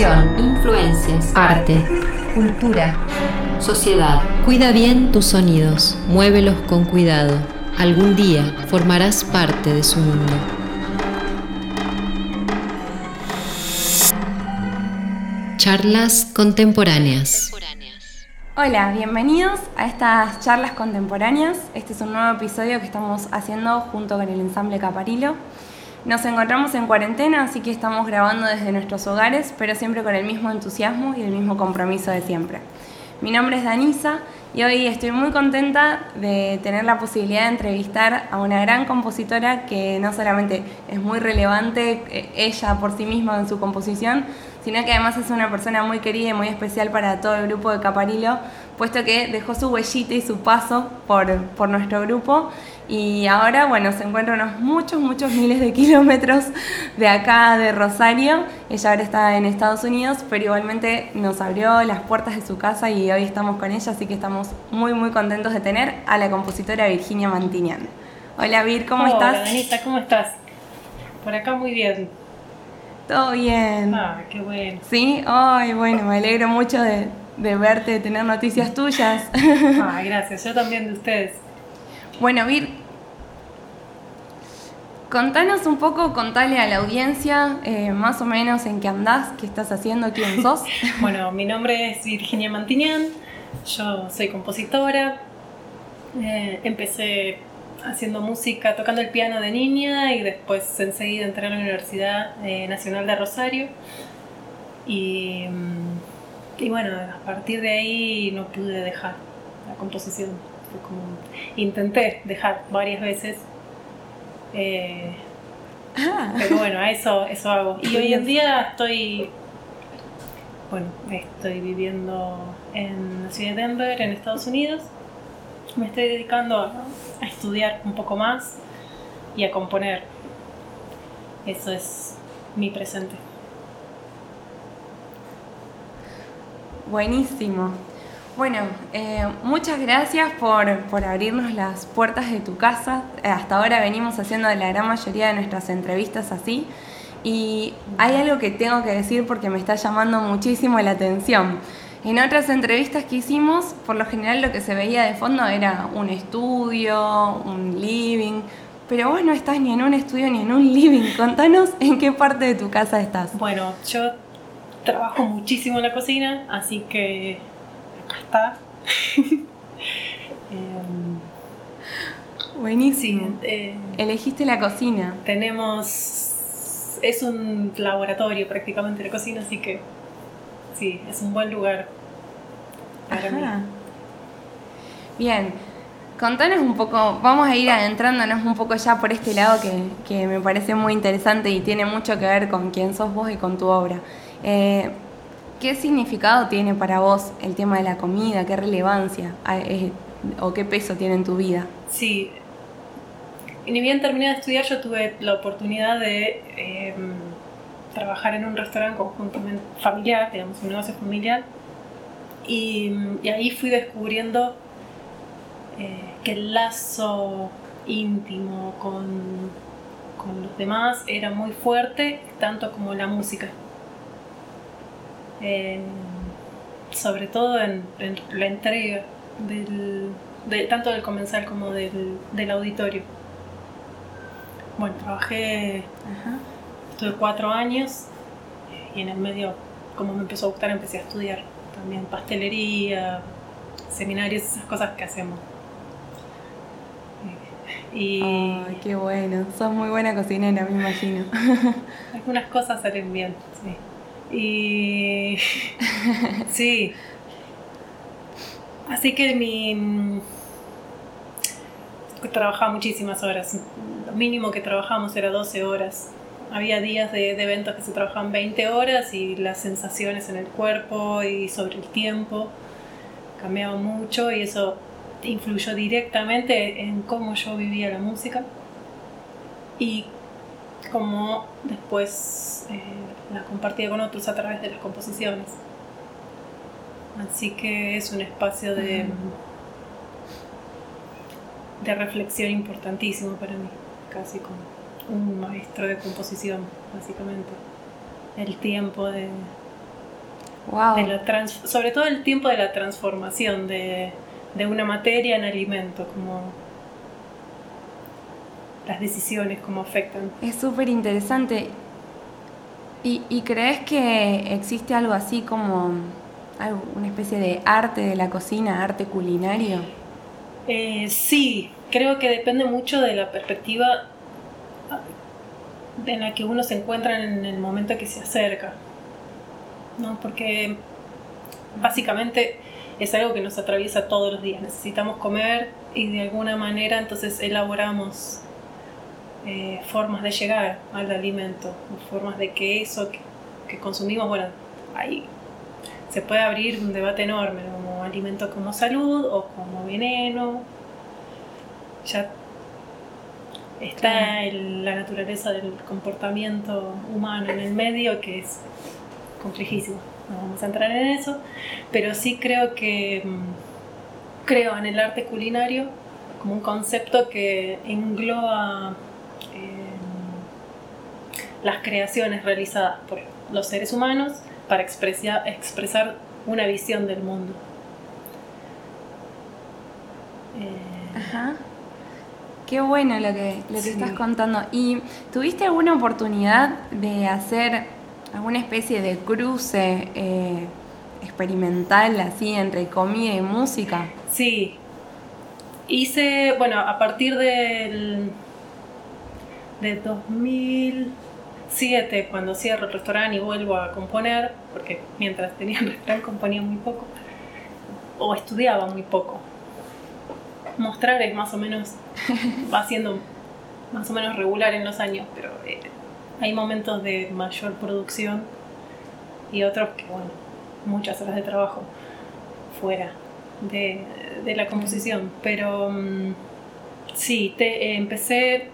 Influencias, arte, cultura, sociedad. Cuida bien tus sonidos, muévelos con cuidado. Algún día formarás parte de su mundo. Charlas contemporáneas. Hola, bienvenidos a estas charlas contemporáneas. Este es un nuevo episodio que estamos haciendo junto con el ensamble Caparilo. Nos encontramos en cuarentena, así que estamos grabando desde nuestros hogares, pero siempre con el mismo entusiasmo y el mismo compromiso de siempre. Mi nombre es Danisa y hoy estoy muy contenta de tener la posibilidad de entrevistar a una gran compositora que no solamente es muy relevante eh, ella por sí misma en su composición, sino que además es una persona muy querida y muy especial para todo el grupo de Caparilo, puesto que dejó su huellita y su paso por, por nuestro grupo y ahora, bueno, se encuentra unos muchos, muchos miles de kilómetros de acá, de Rosario. Ella ahora está en Estados Unidos, pero igualmente nos abrió las puertas de su casa y hoy estamos con ella, así que estamos muy, muy contentos de tener a la compositora Virginia Mantinian. Hola Vir, ¿cómo estás? Hola Danita, ¿cómo estás? Por acá muy bien. Todo bien. Ah, qué bueno. Sí, ay, bueno, me alegro mucho de, verte, de tener noticias tuyas. Ah, gracias, yo también de ustedes. Bueno, Vir, contanos un poco, contale a la audiencia eh, más o menos en qué andás, qué estás haciendo, quién sos. bueno, mi nombre es Virginia Mantinian, yo soy compositora, eh, empecé haciendo música, tocando el piano de niña y después enseguida entré a la Universidad eh, Nacional de Rosario. Y, y, bueno, a partir de ahí no pude dejar la composición. intenté dejar varias veces. Eh, ah. Pero bueno, eso, eso hago. Y hoy en día estoy, bueno, estoy viviendo en la ciudad de Denver, en Estados Unidos me estoy dedicando a, estudiar un poco más y a componer. Eso es mi presente. Buenísimo. Bueno, eh, muchas gracias por, por, abrirnos las puertas de tu casa. Hasta ahora venimos haciendo la gran mayoría de nuestras entrevistas así. Y hay algo que tengo que decir porque me está llamando muchísimo la atención. En otras entrevistas que hicimos, por lo general lo que se veía de fondo era un estudio, un living, pero vos no estás ni en un estudio ni en un living. Contanos en qué parte de tu casa estás. Bueno, yo trabajo muchísimo en la cocina, así que acá está. Em, Buenísimo. Eh, Elegiste la cocina. Tenemos. Es un laboratorio prácticamente la cocina, así que sí, es un buen lugar para mí. Bien, contanos un poco, vamos a ir adentrándonos un poco ya por este lado que, me parece muy interesante y tiene mucho que ver con quién sos vos y con tu obra. Eh, ¿Qué significado tiene para vos el tema de la comida? ¿Qué relevancia o qué peso tiene en tu vida? Sí, ni bien terminé de estudiar, yo tuve la oportunidad de em, trabajar en un restaurante conjuntamente familiar, digamos, un negocio familiar. Y, ahí fui descubriendo eh, que el lazo íntimo con, con, los demás era muy fuerte, tanto como la música. Sobre todo en, la entrega del, de, tanto del comensal como del, del auditorio. Bueno, trabajé Estuve cuatro años y en el medio, como me empezó a gustar, empecé a estudiar también pastelería, seminarios, esas cosas que hacemos. Y Ay, qué bueno, sos muy buena cocinera, me imagino. Algunas cosas salen bien, sí. Y sí. Así que mi trabajaba muchísimas horas. Lo mínimo que trabajamos era 12 horas había días de, eventos que se trabajaban 20 horas y las sensaciones en el cuerpo y sobre el tiempo cambiaban mucho y eso influyó directamente en cómo yo vivía la música y cómo después eh, la compartía con otros a través de las composiciones. Así que es un espacio de, de reflexión importantísimo para mí, casi como un maestro de composición, básicamente. El tiempo de, Wow. sobre todo el tiempo de la transformación de, de una materia en alimento, como las decisiones, cómo afectan. Es súper interesante. ¿Y, ¿Y, crees que existe algo así como una especie de arte de la cocina, arte culinario? Eh, sí, creo que depende mucho de la perspectiva en la que uno se encuentra en el momento que se acerca. ¿no? Porque básicamente es algo que nos atraviesa todos los días. Necesitamos comer y de alguna manera entonces elaboramos eh, formas de llegar al alimento, formas de que eso que, consumimos, bueno, ahí se puede abrir un debate enorme, como alimento como salud o como veneno. Ya está la naturaleza del comportamiento humano en el medio que es complejísimo. No vamos a entrar en eso, pero sí creo que mm, creo en el arte culinario como un concepto que engloba las creaciones realizadas por los seres humanos para expresar una visión del mundo. Eh, Ajá. Qué bueno lo que, lo que estás contando. ¿Y tuviste alguna oportunidad de hacer alguna especie de cruce eh, experimental así entre comida y música? Sí. Hice, bueno, a partir del, del 2000... 7 cuando cierro el restaurante y vuelvo a componer, porque mientras tenía el restaurante componía muy poco, o estudiaba muy poco. Mostrar es más o menos, va siendo más o menos regular en los años, pero eh, hay momentos de mayor producción y otros que, bueno, muchas horas de trabajo fuera de, de la composición. Pero um, sí, te, eh, empecé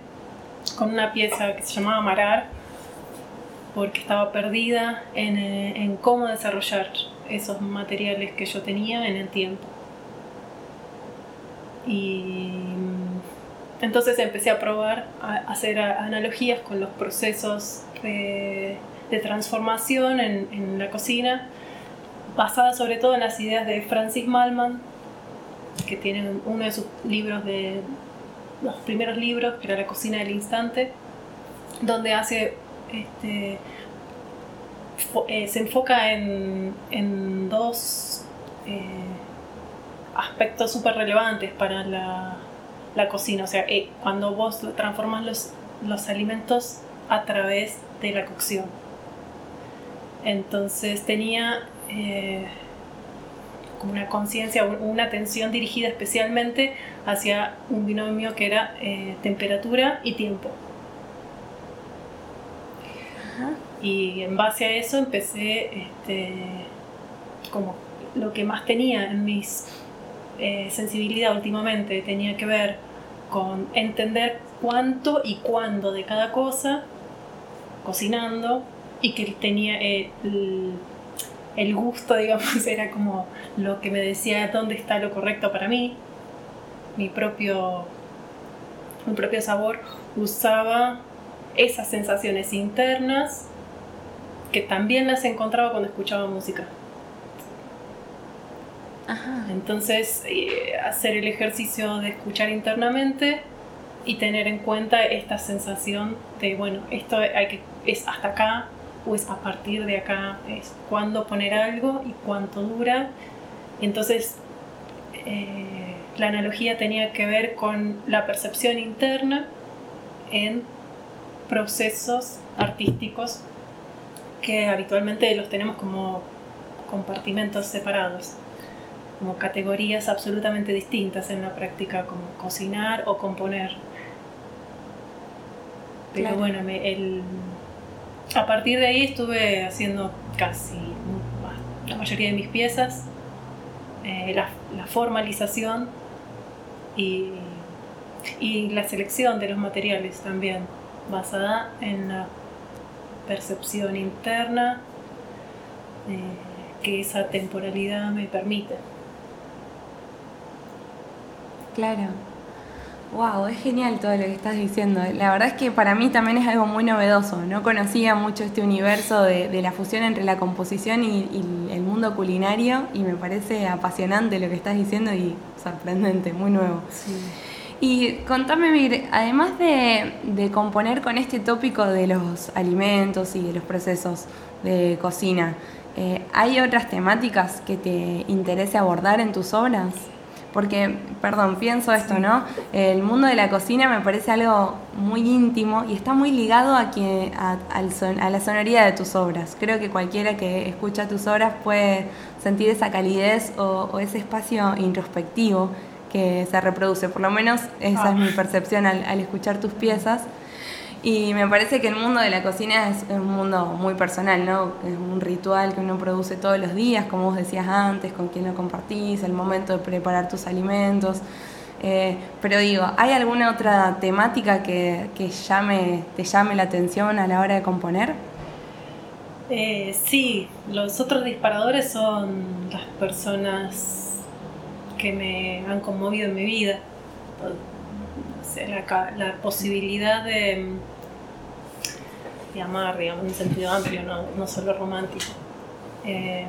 con una pieza que se llamaba Marar, porque estaba perdida en, eh, en, cómo desarrollar esos materiales que yo tenía en el tiempo. Y mm, entonces empecé a probar a hacer analogías con los procesos de, de transformación en, en, la cocina, basadas sobre todo en las ideas de Francis Malman, que tiene uno de sus libros de los primeros libros, que era La cocina del instante, donde hace este, eh, se enfoca en, dos eh, aspectos súper relevantes para la, cocina. O sea, eh, cuando vos transformas los, los alimentos a través de la cocción. Entonces tenía como una conciencia, una atención dirigida especialmente hacia un binomio que era temperatura y tiempo. Y en base a eso empecé, este, como lo que más tenía en mi eh, sensibilidad últimamente tenía que ver con entender cuánto y cuándo de cada cosa cocinando y que tenía eh, el, el gusto, digamos, era como lo que me decía dónde está lo correcto para mí, mi propio, mi propio sabor, usaba esas sensaciones internas que también las encontraba cuando escuchaba música. Entonces, eh, hacer el ejercicio de escuchar internamente y tener en cuenta esta sensación de, bueno, esto hay que, es hasta acá, pues a partir de acá es cuándo poner algo y cuánto dura. Entonces, eh, la analogía tenía que ver con la percepción interna en procesos artísticos que habitualmente los tenemos como compartimentos separados, como categorías absolutamente distintas en la práctica, como cocinar o componer. Pero bueno, el, a partir de ahí estuve haciendo casi la mayoría de mis piezas, eh, la, formalización y, la selección de los materiales también, basada en la percepción interna eh, que esa temporalidad me permite. Claro. Wow, es genial todo lo que estás diciendo. La verdad es que para mí también es algo muy novedoso. No conocía mucho este universo de, la fusión entre la composición y, el mundo culinario y me parece apasionante lo que estás diciendo y sorprendente, muy nuevo. Y contame, Vir, además de, componer con este tópico de los alimentos y de los procesos de cocina, eh, ¿hay otras temáticas que te interese abordar en tus obras? Porque, perdón, pienso esto, ¿no? El mundo de la cocina me parece algo muy íntimo y está muy ligado a, que, a, la sonoridad de tus obras. Creo que cualquiera que escucha tus obras puede sentir esa calidez o, ese espacio introspectivo que se reproduce. Por lo menos esa es mi ah. percepción al escuchar tus piezas. Y me parece que el mundo de la cocina es un mundo muy personal, ¿no? Es un ritual que uno produce todos los días, como vos decías antes, con quién lo compartís, el momento de preparar tus alimentos. Eh, pero digo, ¿hay alguna otra temática que, llame, te llame la atención a la hora de componer? Eh, sí, los otros disparadores son las personas que me han conmovido en mi vida. la, la posibilidad de de amar, digamos, en un sentido amplio, no, solo romántico. Em,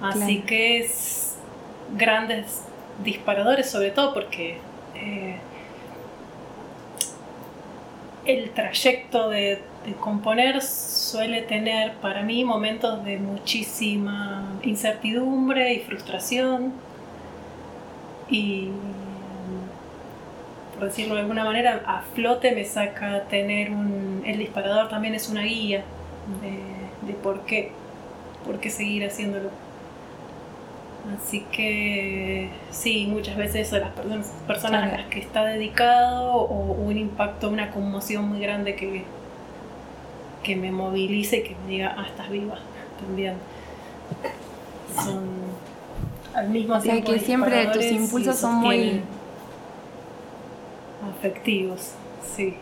así que es grandes disparadores, sobre todo porque eh, el trayecto de, de, componer suele tener para mí momentos de muchísima incertidumbre y frustración y por decirlo de alguna manera, a flote me saca tener un... El disparador también es una guía de, por, qué, por qué seguir haciéndolo. Así que sí, muchas veces a las personas, personas a las que está dedicado o un impacto, una conmoción muy grande que, que me movilice y que me diga, ah, estás viva también. Son al mismo tiempo. O sea que siempre tus impulsos son muy afectivos, sí.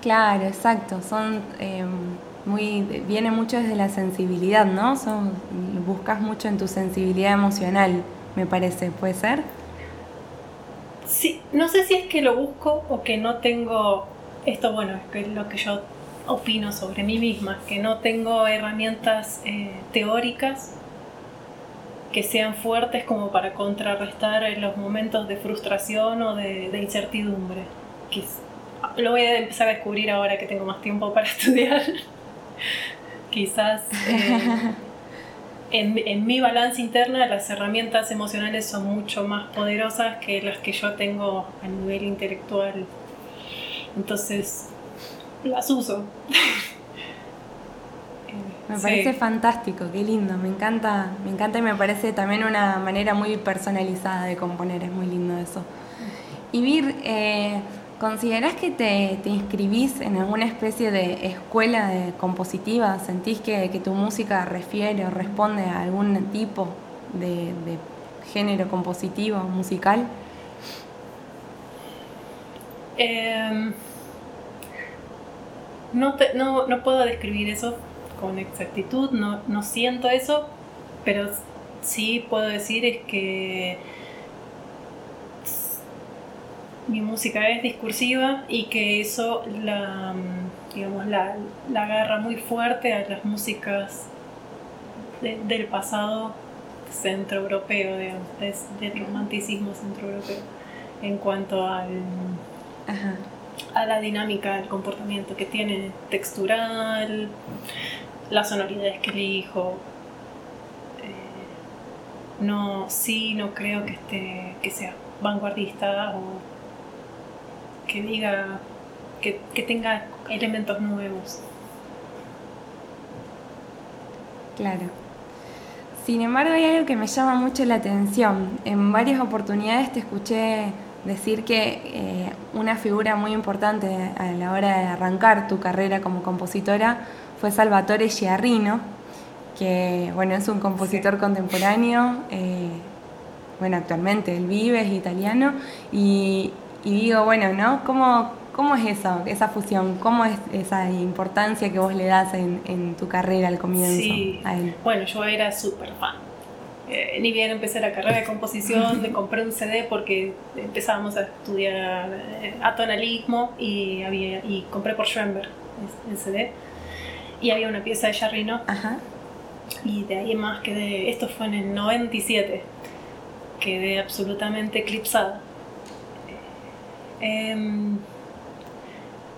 Claro, exacto. Son em, muy, viene mucho desde la sensibilidad, ¿no? Son, buscas mucho en tu sensibilidad emocional, me parece. ¿Puede ser? Sí, no sé si es que lo busco o que no tengo esto, bueno, es que lo que yo opino sobre mí misma, que no tengo herramientas eh, teóricas que sean fuertes como para contrarrestar los momentos de frustración o de, incertidumbre. lo voy a empezar a descubrir ahora que tengo más tiempo para estudiar. Quizás eh, en, mi balance interna las herramientas emocionales son mucho más poderosas que las que yo tengo a nivel intelectual. Entonces las uso. Me parece fantástico, qué lindo, me encanta, me encanta y me parece también una manera muy personalizada de componer, es muy lindo eso. Y Vir, eh, ¿considerás que te, inscribís en alguna especie de escuela de compositiva? ¿Sentís que, tu música refiere o responde a algún tipo de, género compositivo, musical? Em, no, no, no puedo describir eso con exactitud, no, no siento eso, pero sí puedo decir es que mi música es discursiva y que eso la, digamos, la, agarra muy fuerte a las músicas del pasado centroeuropeo, digamos, del romanticismo centroeuropeo, en cuanto al, a la dinámica del comportamiento que tiene textural, las sonoridades que elijo. Eh, no, sí, no creo que, esté, que sea vanguardista o que diga, que, que tenga elementos nuevos. Claro. Sin embargo, hay algo que me llama mucho la atención. En varias oportunidades te escuché decir que eh, una figura muy importante a la hora de arrancar tu carrera como compositora fue Salvatore Giarrino, que bueno, es un compositor contemporáneo, eh, bueno, actualmente él vive, es italiano, y, digo, bueno, ¿no? ¿Cómo, ¿Cómo es eso, esa fusión? ¿Cómo es esa importancia que vos le das en, tu carrera al comienzo a él? Bueno, yo era súper fan. eh, ni bien empecé la carrera de composición, me compré un CD porque empezábamos a estudiar eh, atonalismo y, había, y compré por Schoenberg el CD. Y había una pieza de Jarrino. Ajá. Y de ahí más quedé, esto fue en el 97, quedé absolutamente eclipsada. Em,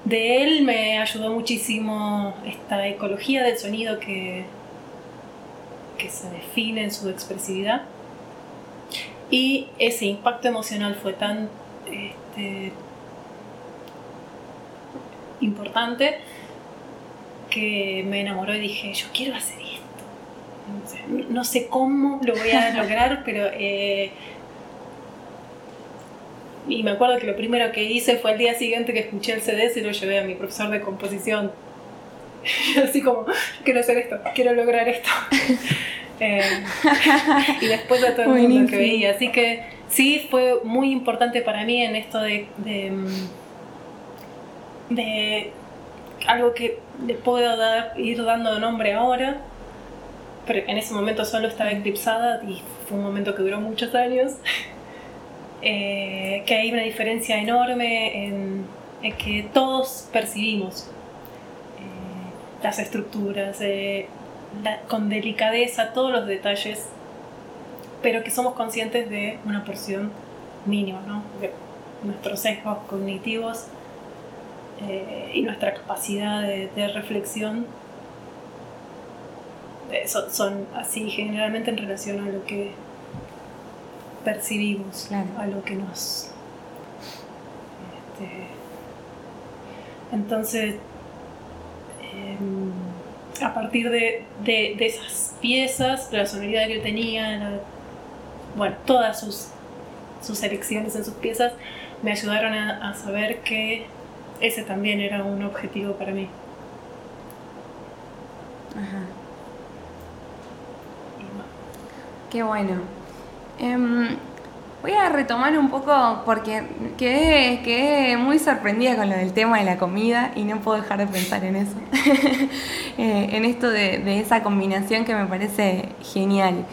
de él me ayudó muchísimo esta ecología del sonido que, que se define en su expresividad. Y ese impacto emocional fue tan este, importante que me enamoró y dije, yo quiero hacer esto. No sé cómo lo voy a lograr, pero... Eh, y me acuerdo que lo primero que hice fue el día siguiente que escuché el CD, se lo llevé a mi profesor de composición. Así como, quiero hacer esto, quiero lograr esto. Eh, y después de todo el mundo que veía. Así que sí, fue muy importante para mí en esto de, de, de algo que le puedo dar, ir dando nombre ahora, pero en ese momento solo estaba eclipsada y fue un momento que duró muchos años. Eh, que hay una diferencia enorme en, que todos percibimos eh, las estructuras, eh, con delicadeza todos los detalles, pero que somos conscientes de una porción mínima, ¿no? de nuestros sesgos cognitivos y nuestra capacidad de, reflexión son, son así generalmente en relación a lo que percibimos a lo que nos... Este, entonces, em, a partir de, esas piezas, la sonoridad que yo tenía, bueno, todas sus, sus elecciones en sus piezas, me ayudaron a, saber que ese también era un objetivo para mí. Ajá. Qué bueno. Em, voy a retomar un poco porque quedé, muy sorprendida con lo del tema de la comida y no puedo dejar de pensar en eso. Eh, en esto de, esa combinación que me parece genial.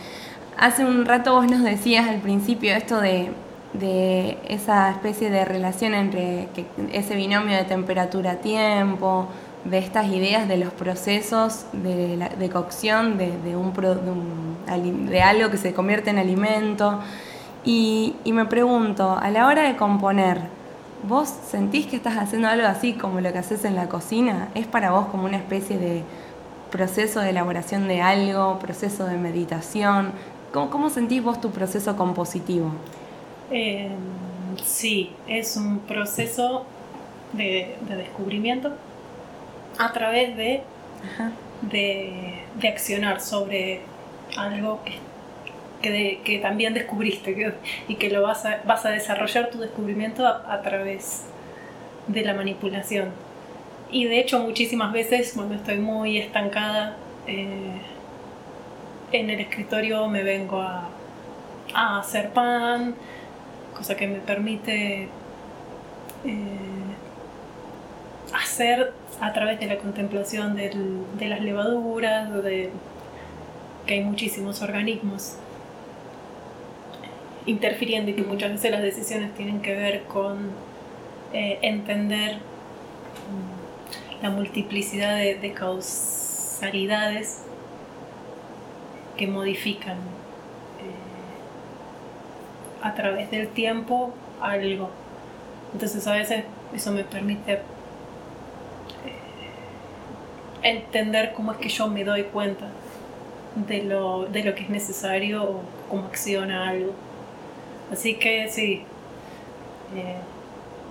Hace un rato vos nos decías al principio esto de, esa especie de relación entre ese binomio de temperatura-tiempo, de estas ideas de los procesos de, cocción de, un, de, algo que se convierte en alimento. Y, me pregunto, a la hora de componer, ¿vos sentís que estás haciendo algo así como lo que haces en la cocina? ¿Es para vos como una especie de proceso de elaboración de algo, proceso de meditación? ¿Cómo, sentís vos tu proceso compositivo? Em, sí, es un proceso de descubrimiento a través de, de, accionar sobre algo que, que, también descubriste y que lo vas a, vas a desarrollar tu descubrimiento a, través de la manipulación. Y de hecho muchísimas veces cuando estoy muy estancada eh, en el escritorio me vengo a, a, hacer pan, cosa que me permite eh, hacer a través de la contemplación de las levaduras, de que hay muchísimos organismos interfiriendo y que muchas veces las decisiones tienen que ver con eh, entender mm, la multiplicidad de, causalidades que modifican a través del tiempo algo. Entonces a veces eso me permite entender cómo es que yo me doy cuenta de lo, de lo que es necesario o cómo acciona algo. Así que sí, eh,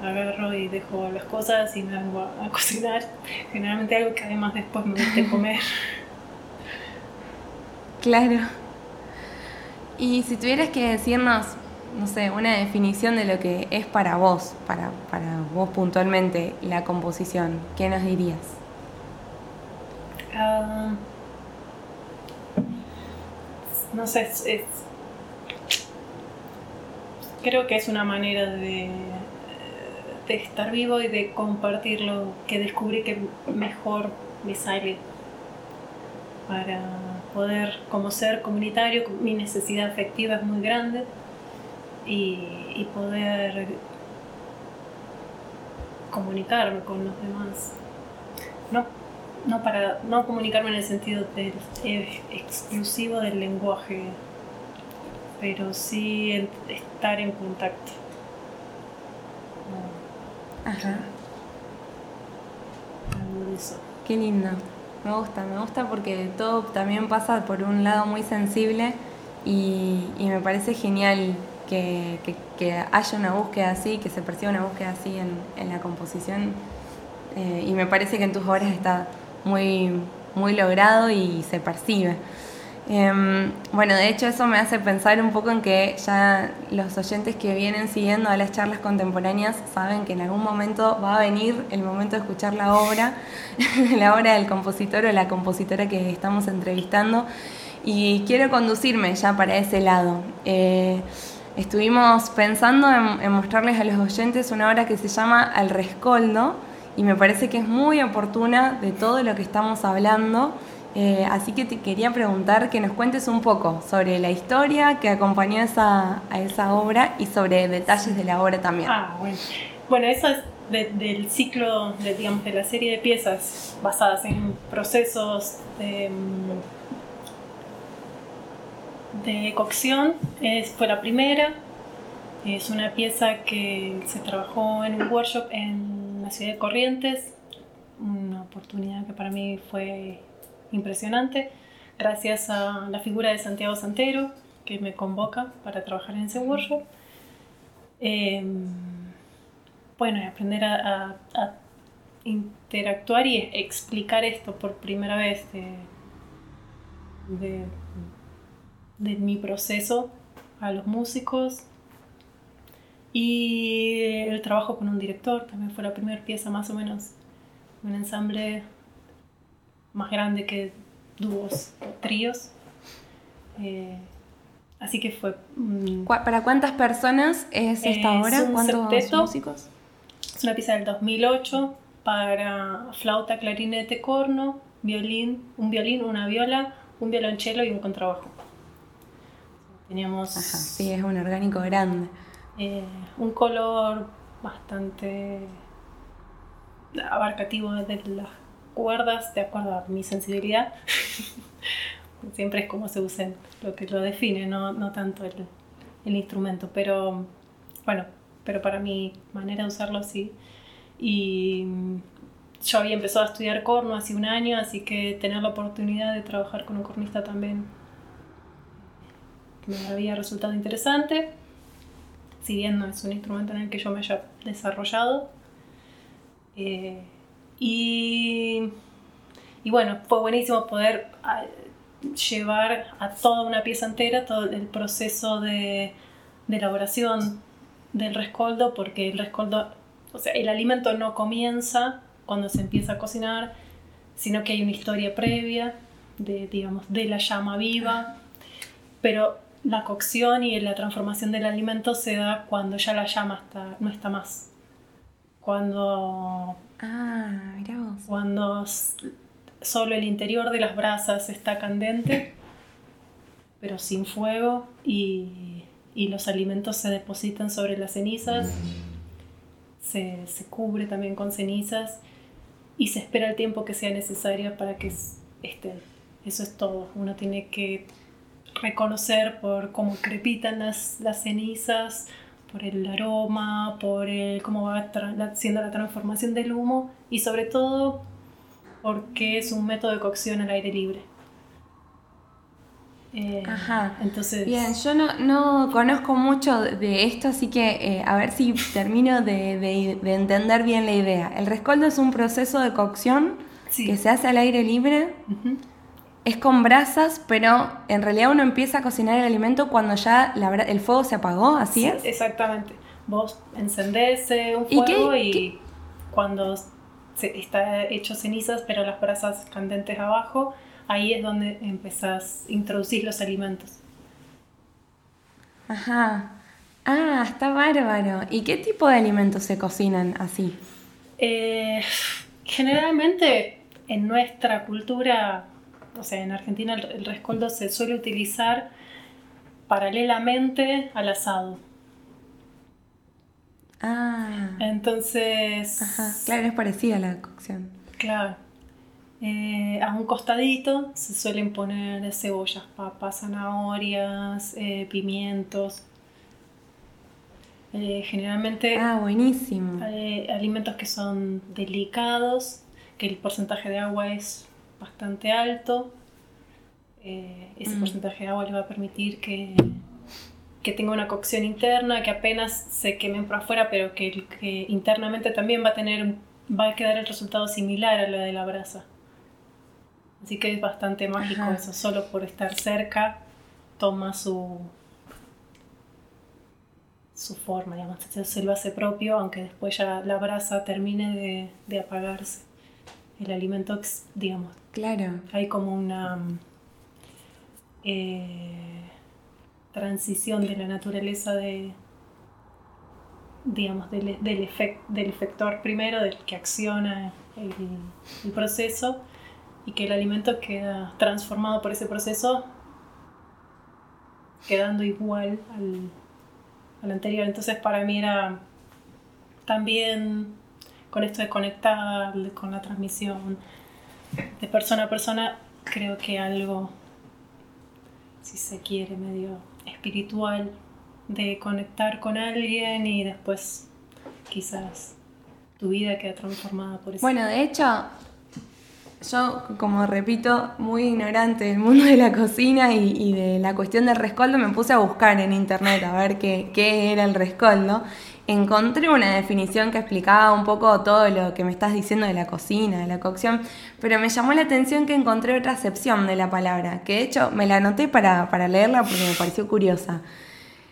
agarro y dejo las cosas y me hago a, cocinar. Generalmente algo que además después me guste comer. Claro. Y si tuvieras que decirnos, no sé, una definición de lo que es para vos, para, para vos puntualmente, la composición, ¿qué nos dirías? Ah, no sé, creo que es una manera de, de estar vivo y de compartir lo que descubrí que mejor me sale para poder como ser comunitario, mi necesidad afectiva es muy grande y, poder comunicarme con los demás. No, no, para, no comunicarme en el sentido del, eh, exclusivo del lenguaje, pero sí estar en contacto. Ajá. Qué lindo. Me gusta, me gusta porque todo también pasa por un lado muy sensible y, me parece genial que, haya una búsqueda así, que se perciba una búsqueda así en, la composición. Eh, y me parece que en tus obras está muy, muy logrado y se percibe. Em, bueno, de hecho eso me hace pensar un poco en que ya los oyentes que vienen siguiendo a las charlas contemporáneas saben que en algún momento va a venir el momento de escuchar la obra, la obra del compositor o la compositora que estamos entrevistando y quiero conducirme ya para ese lado. Eh, estuvimos pensando en, mostrarles a los oyentes una obra que se llama Al Rescoldo y me parece que es muy oportuna de todo lo que estamos hablando. Eh, así que te quería preguntar que nos cuentes un poco sobre la historia que acompañó esa, a esa obra y sobre detalles de la obra también. Ah, bueno. Bueno, eso es del ciclo, de, digamos, de la serie de piezas basadas en procesos de, de cocción. Es, fue la primera. Es una pieza que se trabajó en un workshop en la ciudad de Corrientes. Una oportunidad que para mí fue impresionante, gracias a la figura de Santiago Santero, que me convoca para trabajar en ese workshop. Em, bueno, aprender a, interactuar y explicar esto por primera vez de, de, mi proceso a los músicos. Y el trabajo con un director, también fue la primera pieza más o menos, un ensamble más grande que dúos o tríos. Eh, así que fue... ¿Para cuántas personas es esta obra? ¿Cuántos músicos? Es una pieza del 2008 para flauta, clarinete, corno, violín, un violín, una viola, un violonchelo y un contrabajo. Teníamos... sí, es un orgánico grande. Eh, un color bastante abarcativo de las cuerdas de acuerdo a mi sensibilidad. Siempre es como se usen lo que lo define, no, no tanto el, el, instrumento. Pero bueno, pero para mi manera de usarlo sí. Y yo había empezado a estudiar corno hace un año, así que tener la oportunidad de trabajar con un cornista también me había resultado interesante. Si bien no es un instrumento en el que yo me haya desarrollado. Eh, y, bueno, fue buenísimo poder ah, llevar a toda una pieza entera todo el proceso de, de elaboración del rescoldo, porque el rescoldo, o sea, el alimento no comienza cuando se empieza a cocinar, sino que hay una historia previa de, digamos, de la llama viva, pero la cocción y la transformación del alimento se da cuando ya la llama está, no está más. Cuando Ah, mira Cuando solo el interior de las brasas está candente, pero sin fuego, y, los alimentos se depositan sobre las cenizas, se, cubre también con cenizas y se espera el tiempo que sea necesario para que estén. Eso es todo. Uno tiene que reconocer por cómo crepitan las, las cenizas, por el aroma, por el, cómo va siendo la transformación del humo y sobre todo porque es un método de cocción al aire libre. Eh, Ajá. Entonces. Bien, yo no, no, conozco mucho de esto, así que eh, a ver si termino de, de, entender bien la idea. El rescoldo es un proceso de cocción que se hace al aire libre es con brasas, pero en realidad uno empieza a cocinar el alimento cuando ya el fuego se apagó, ¿así es? Exactamente. Vos encendés eh, un fuego y, cuando está hecho cenizas, pero las brasas candentes abajo, ahí es donde empezás a introducir los alimentos. Ajá. Ah, está bárbaro. ¿Y qué tipo de alimentos se cocinan así? Eh, generalmente en nuestra cultura o sea, en Argentina el, rescoldo se suele utilizar paralelamente al asado. Ah. Entonces. Ajá, claro, es parecida la cocción. Claro. Eh, a un costadito se suelen poner cebollas, papas, zanahorias, eh, pimientos. Eh, generalmente Ah, buenísimo. alimentos que son delicados, que el porcentaje de agua es bastante alto. ese Mm. porcentaje de agua le va a permitir que, que tenga una cocción interna, que apenas se quemen por afuera, pero que, que internamente también va a tener, va a quedar el resultado similar a la de la brasa. Así que es bastante mágico Ajá. eso, solo por estar cerca toma su su forma, digamos, se, se lo hace propio, aunque después ya la brasa termine de, de apagarse. El alimento, digamos, Claro. hay como una mm, eh, transición de la naturaleza de digamos del, del, efec- del efector primero del que acciona el, el proceso y que el alimento queda transformado por ese proceso quedando igual al, al anterior entonces para mí era también con esto de conectar con la transmisión de persona a persona, creo que algo, si se quiere, medio espiritual, de conectar con alguien y después quizás tu vida queda transformada por eso. Bueno, de hecho, yo, como repito, muy ignorante del mundo de la cocina y, de la cuestión del rescoldo, me puse a buscar en internet a ver qué, qué era el rescoldo. Encontré una definición que explicaba un poco todo lo que me estás diciendo de la cocina, de la cocción, pero me llamó la atención que encontré otra acepción de la palabra, que de hecho me la anoté para, para leerla porque me pareció curiosa.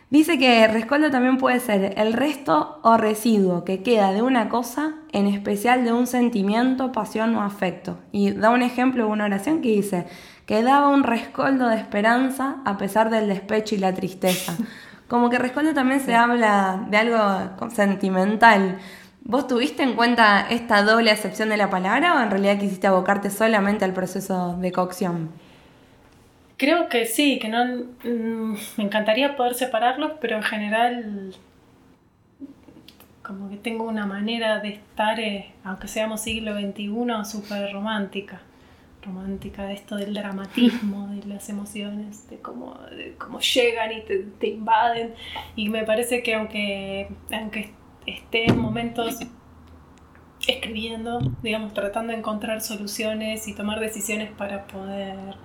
Dice que rescoldo también puede ser el resto o residuo que queda de una cosa, en especial de un sentimiento, pasión o afecto. Y da un ejemplo de una oración que dice, que daba un rescoldo de esperanza a pesar del despecho y la tristeza. Como que rescoldo también se habla de algo sentimental. ¿Vos tuviste en cuenta esta doble acepción de la palabra o en realidad quisiste abocarte solamente al proceso de cocción? Creo que sí, que no mm, me encantaría poder separarlos, pero en general como que tengo una manera de estar, eh, aunque seamos siglo XXI, súper romántica. Romántica de esto del dramatismo, de las emociones, de cómo, cómo llegan y te, te invaden. Y me parece que aunque, aunque esté en momentos escribiendo, digamos, tratando de encontrar soluciones y tomar decisiones para poder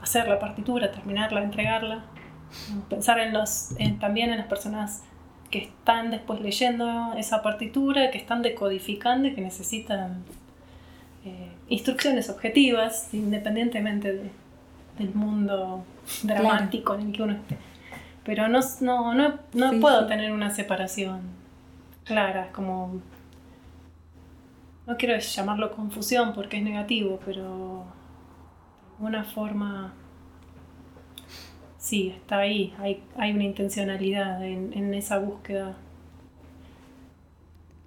hacer la partitura, terminarla, entregarla. Pensar en los, también en las personas que están después leyendo esa partitura, que están decodificando y que necesitan eh, instrucciones objetivas, independientemente de- del mundo dramático en el que uno esté. Pero no, no, no, no Sí, puedo sí. tener una separación clara, como... No quiero llamarlo confusión porque es negativo, pero de alguna forma sí, está ahí, hay, hay una intencionalidad en, en esa búsqueda.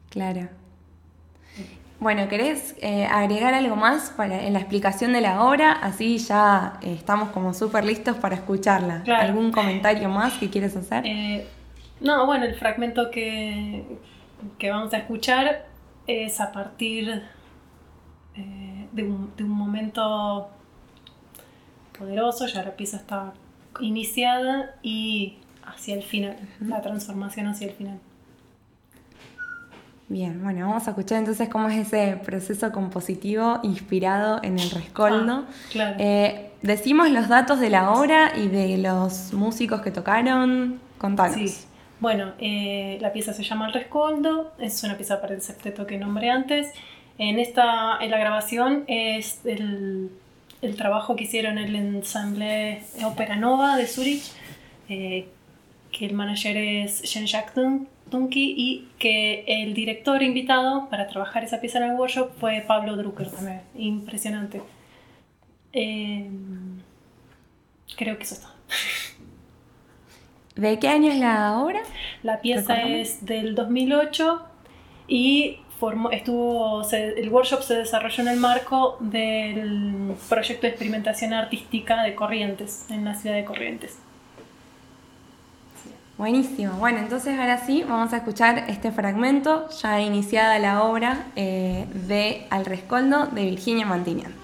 Claro. Bueno, ¿querés eh, agregar algo más para, en la explicación de la obra? Así ya eh, estamos como súper listos para escucharla. Claro. ¿Algún comentario más que quieres hacer? Eh, no, bueno, el fragmento que, que vamos a escuchar es a partir de, un, de un momento poderoso, ya la pieza está iniciada y hacia el final, la transformación hacia el final. Bien, bueno, vamos a escuchar entonces cómo es ese proceso compositivo inspirado en el rescoldo. Ah, claro. Eh, decimos los datos de la obra y de los músicos que tocaron. Contanos. Sí. Bueno, eh, la pieza se llama El Rescoldo, es una pieza para el septeto que nombré antes. En, esta, en la grabación es el, el trabajo que hicieron el ensamble Opera Nova de Zurich, eh, que el manager es Jean-Jacques Dun- Dunky y que el director invitado para trabajar esa pieza en el workshop fue Pablo Drucker también. Impresionante. Eh, creo que eso es todo. ¿De qué año es la obra? La pieza Recordame. es del 2008 y estuvo, el workshop se desarrolló en el marco del proyecto de experimentación artística de Corrientes, en la ciudad de Corrientes. Buenísimo. Bueno, entonces ahora sí vamos a escuchar este fragmento, ya iniciada la obra eh, de Al Rescoldo de Virginia Mantinian.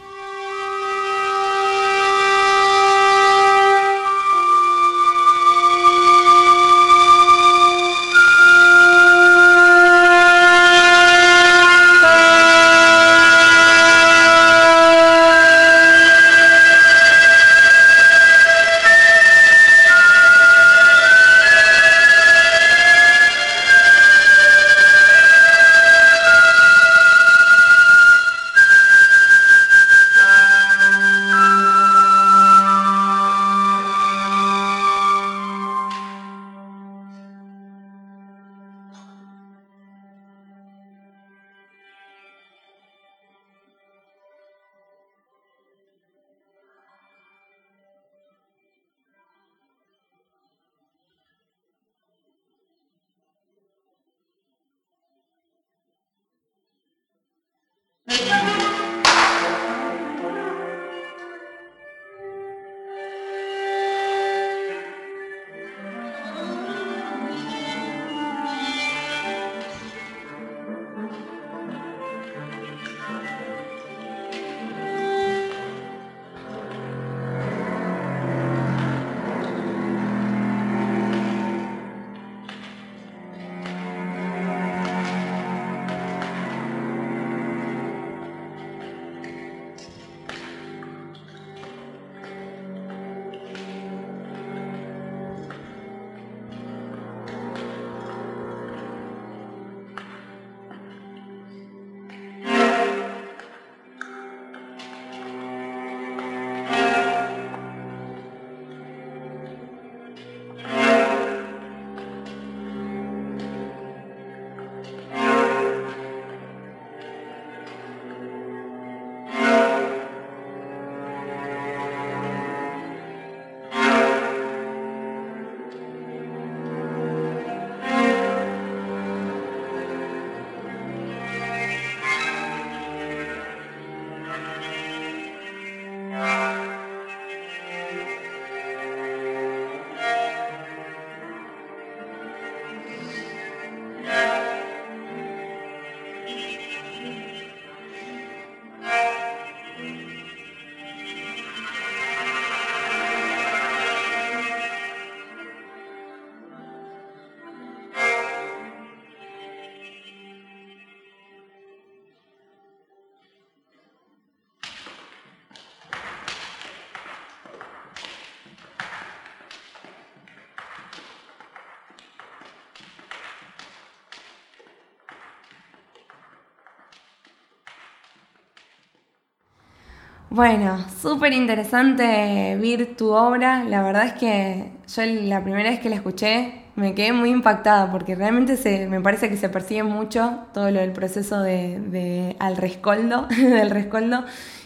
Bueno, súper interesante ver tu obra. La verdad es que yo la primera vez que la escuché me quedé muy impactada porque realmente se, me parece que se percibe mucho todo lo del proceso de, al rescoldo, del rescoldo.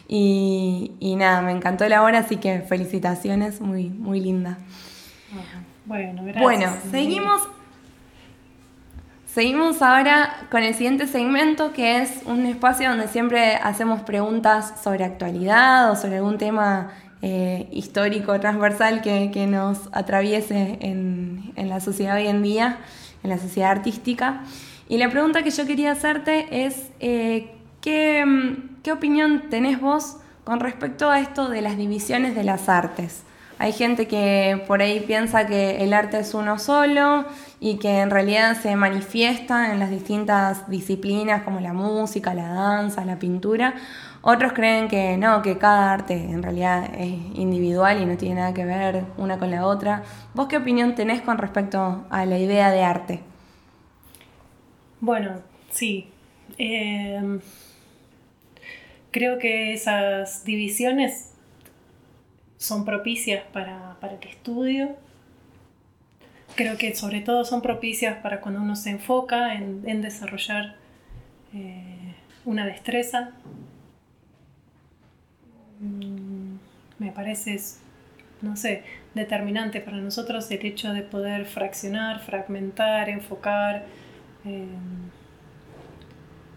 Y, nada, me encantó la obra, así que felicitaciones, muy, muy linda. Bueno, gracias. Bueno, seguimos Seguimos ahora con el siguiente segmento, que es un espacio donde siempre hacemos preguntas sobre actualidad o sobre algún tema eh, histórico transversal que, nos atraviese en, la sociedad hoy en día, en la sociedad artística. Y la pregunta que yo quería hacerte es, eh, ¿qué, ¿qué opinión tenés vos con respecto a esto de las divisiones de las artes? Hay gente que por ahí piensa que el arte es uno solo y que en realidad se manifiesta en las distintas disciplinas como la música, la danza, la pintura. Otros creen que no, que cada arte en realidad es individual y no tiene nada que ver una con la otra. ¿Vos qué opinión tenés con respecto a la idea de arte? Bueno, sí. Em, creo que esas divisiones son propicias para, el estudio. Creo que sobre todo son propicias para cuando uno se enfoca en, desarrollar eh, una destreza. Mm, me parece, no sé, determinante para nosotros el hecho de poder fraccionar, fragmentar, enfocar. Eh,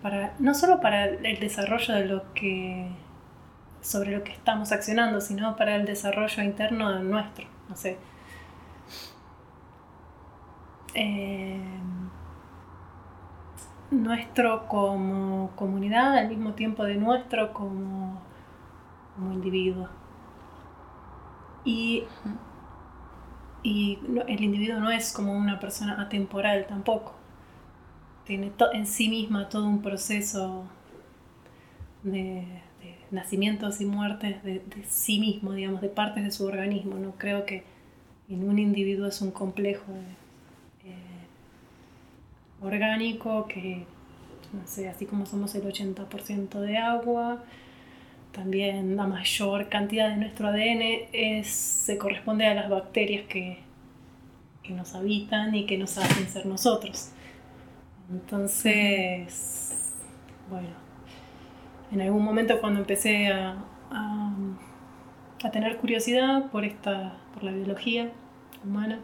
para, no solo para el desarrollo de lo que, sobre lo que estamos accionando, sino para el desarrollo interno nuestro, no sé. Eh, nuestro como comunidad, al mismo tiempo de nuestro como, como individuo. Y, y el individuo no es como una persona atemporal tampoco. Tiene en sí misma todo un proceso de, nacimientos y muertes de, sí mismo, digamos, de partes de su organismo. No creo que en un individuo es un complejo orgánico que, no sé, así como somos el 80% de agua, también la mayor cantidad de nuestro ADN se corresponde a las bacterias que, que nos habitan y que nos hacen ser nosotros. Entonces, bueno, en algún momento cuando empecé a, a, tener curiosidad por, esta, por la biología humana,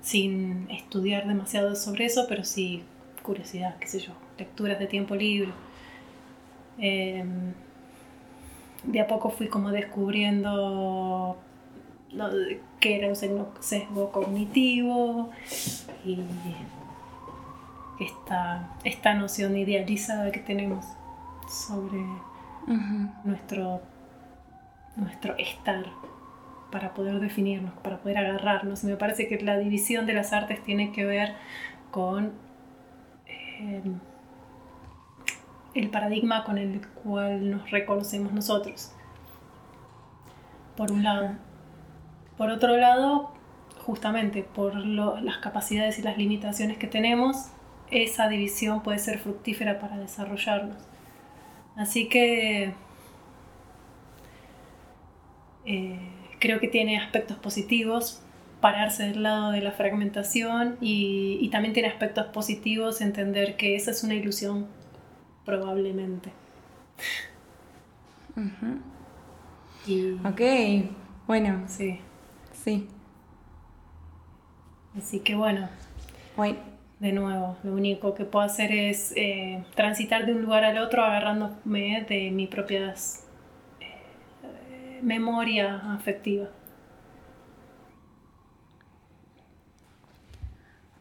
sin estudiar demasiado sobre eso, pero sí curiosidad, qué sé yo, lecturas de tiempo libre. Em, de a poco fui como descubriendo qué era un sesgo cognitivo y esta, esta noción idealizada que tenemos sobre nuestro, nuestro estar para poder definirnos, para poder agarrarnos. Y me parece que la división de las artes tiene que ver con eh, el paradigma con el cual nos reconocemos nosotros. Por un lado. Por otro lado, justamente por las capacidades y las limitaciones que tenemos, esa división puede ser fructífera para desarrollarnos. Así que... Eh, creo que tiene aspectos positivos pararse del lado de la fragmentación y, también tiene aspectos positivos entender que esa es una ilusión probablemente. Ok, bueno. Sí. Sí. Así que bueno. De nuevo, lo único que puedo hacer es eh, transitar de un lugar al otro agarrándome de mis propias memoria afectiva.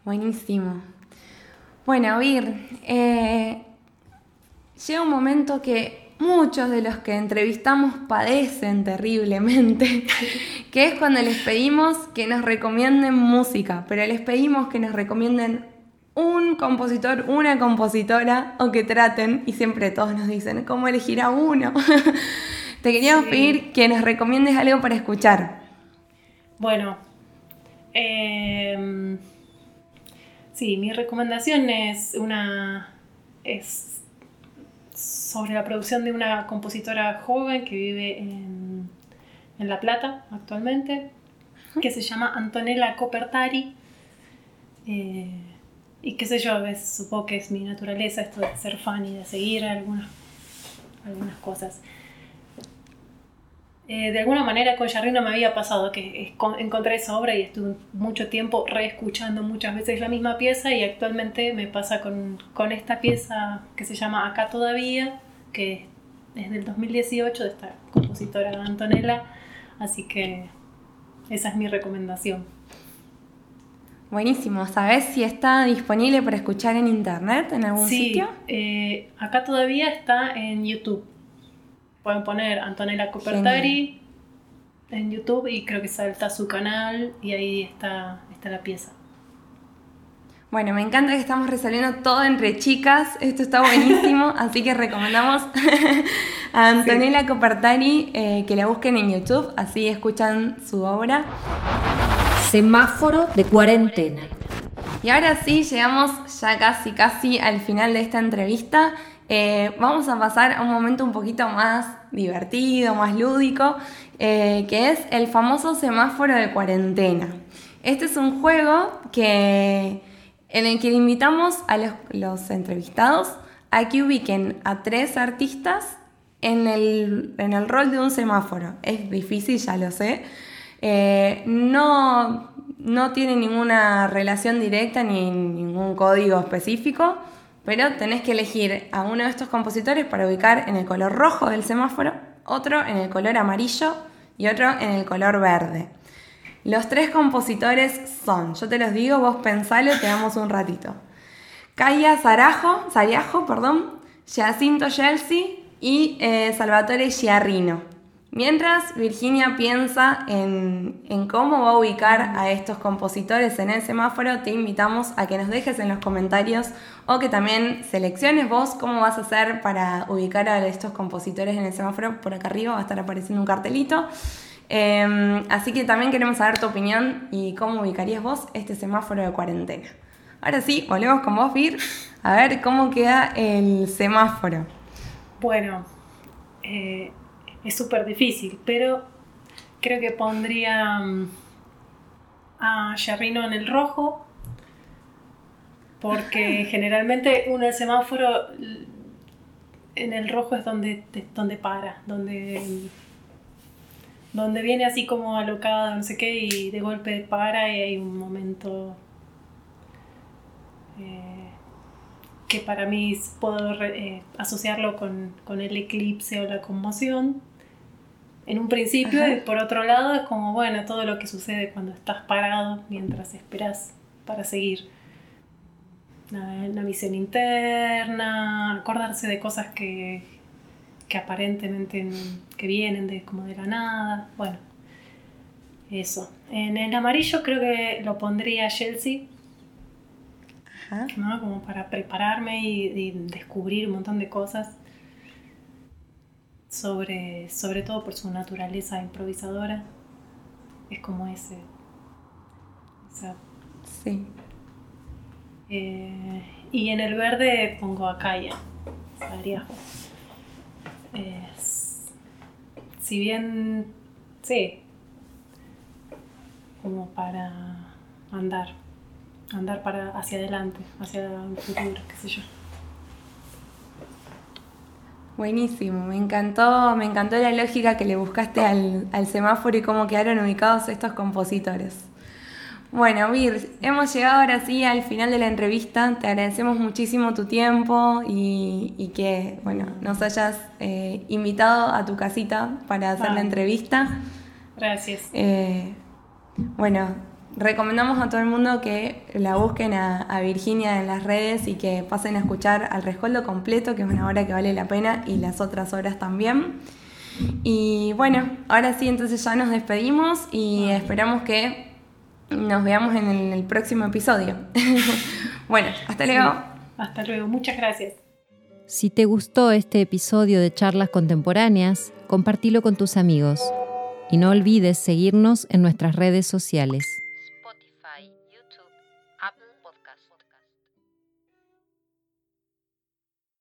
Buenísimo. Bueno, Vir, eh, llega un momento que muchos de los que entrevistamos padecen terriblemente, que es cuando les pedimos que nos recomienden música, pero les pedimos que nos recomienden un compositor, una compositora o que traten, y siempre todos nos dicen, ¿cómo elegir a uno? Te queríamos pedir que nos recomiendes algo para escuchar. Bueno, em, sí, mi recomendación es una es sobre la producción de una compositora joven que vive en, La Plata actualmente, que se llama Antonella Copertari. Eh, y qué sé yo, supongo que es mi naturaleza esto de ser fan y de seguir algunas, algunas cosas. Eh, de alguna manera con no me había pasado que encontré esa obra y estuve mucho tiempo reescuchando muchas veces la misma pieza y actualmente me pasa con, con esta pieza que se llama Acá todavía, que es del 2018 de esta compositora Antonella, así que esa es mi recomendación. Buenísimo, ¿sabes si está disponible para escuchar en internet en algún sitio? Sí, eh, acá todavía está en YouTube pueden poner Antonella Copertari en YouTube y creo que salta su canal y ahí está, está la pieza. Bueno, me encanta que estamos resolviendo todo entre chicas, esto está buenísimo, así que recomendamos a Antonella Copertari eh, que la busquen en YouTube, así escuchan su obra. Semáforo de cuarentena. Y ahora sí, llegamos ya casi, casi al final de esta entrevista. Eh, vamos a pasar a un momento un poquito más divertido, más lúdico, eh, que es el famoso semáforo de cuarentena. Este es un juego que, en el que invitamos a los, entrevistados a que ubiquen a tres artistas en el, rol de un semáforo. Es difícil, ya lo sé. Eh, no, no tiene ninguna relación directa ni ningún código específico pero tenés que elegir a uno de estos compositores para ubicar en el color rojo del semáforo, otro en el color amarillo y otro en el color verde. Los tres compositores son, yo te los digo, vos pensalo, te damos un ratito. Kaya Sarajo, Sariajo, perdón, Jacinto Chelsea y eh, Salvatore Giarrino. Mientras Virginia piensa en, en, cómo va a ubicar a estos compositores en el semáforo, te invitamos a que nos dejes en los comentarios o que también selecciones vos cómo vas a hacer para ubicar a estos compositores en el semáforo. Por acá arriba va a estar apareciendo un cartelito. Em, así que también queremos saber tu opinión y cómo ubicarías vos este semáforo de cuarentena. Ahora sí, volvemos con vos, Vir, a ver cómo queda el semáforo. Bueno, eh, es súper difícil, pero creo que pondría mm, a Yarrino en el rojo, porque generalmente uno el semáforo en el rojo es donde, donde para, donde donde viene así como alocada, no sé qué, y de golpe para y hay un momento eh, que para mí puedo eh, asociarlo con, el eclipse o la conmoción. En un principio, y por otro lado, es como, bueno, todo lo que sucede cuando estás parado mientras esperas para seguir. La, visión interna, acordarse de cosas que, que aparentemente que vienen de como de la nada. Bueno, eso. En el amarillo creo que lo pondría Chelsea. ¿no? Como para prepararme y, descubrir un montón de cosas sobre, sobre todo por su naturaleza improvisadora. Es como ese. sí. Eh, y en el verde pongo a Kaya, si bien, sí, como para andar, andar para hacia adelante, hacia un futuro, qué sé yo. Buenísimo, me encantó, me encantó la lógica que le buscaste al, al semáforo y cómo quedaron ubicados estos compositores. Bueno, Vir, hemos llegado ahora sí al final de la entrevista. Te agradecemos muchísimo tu tiempo y, que bueno, nos hayas eh, invitado a tu casita para hacer la entrevista. Gracias. Eh, bueno, recomendamos a todo el mundo que la busquen a, a, Virginia en las redes y que pasen a escuchar al rescoldo completo, que es una hora que vale la pena, y las otras horas también. Y bueno, ahora sí, entonces ya nos despedimos y esperamos que nos veamos en el, próximo episodio. bueno, hasta luego. Hasta luego, muchas gracias. Si te gustó este episodio de Charlas Contemporáneas, compartilo con tus amigos y no olvides seguirnos en nuestras redes sociales.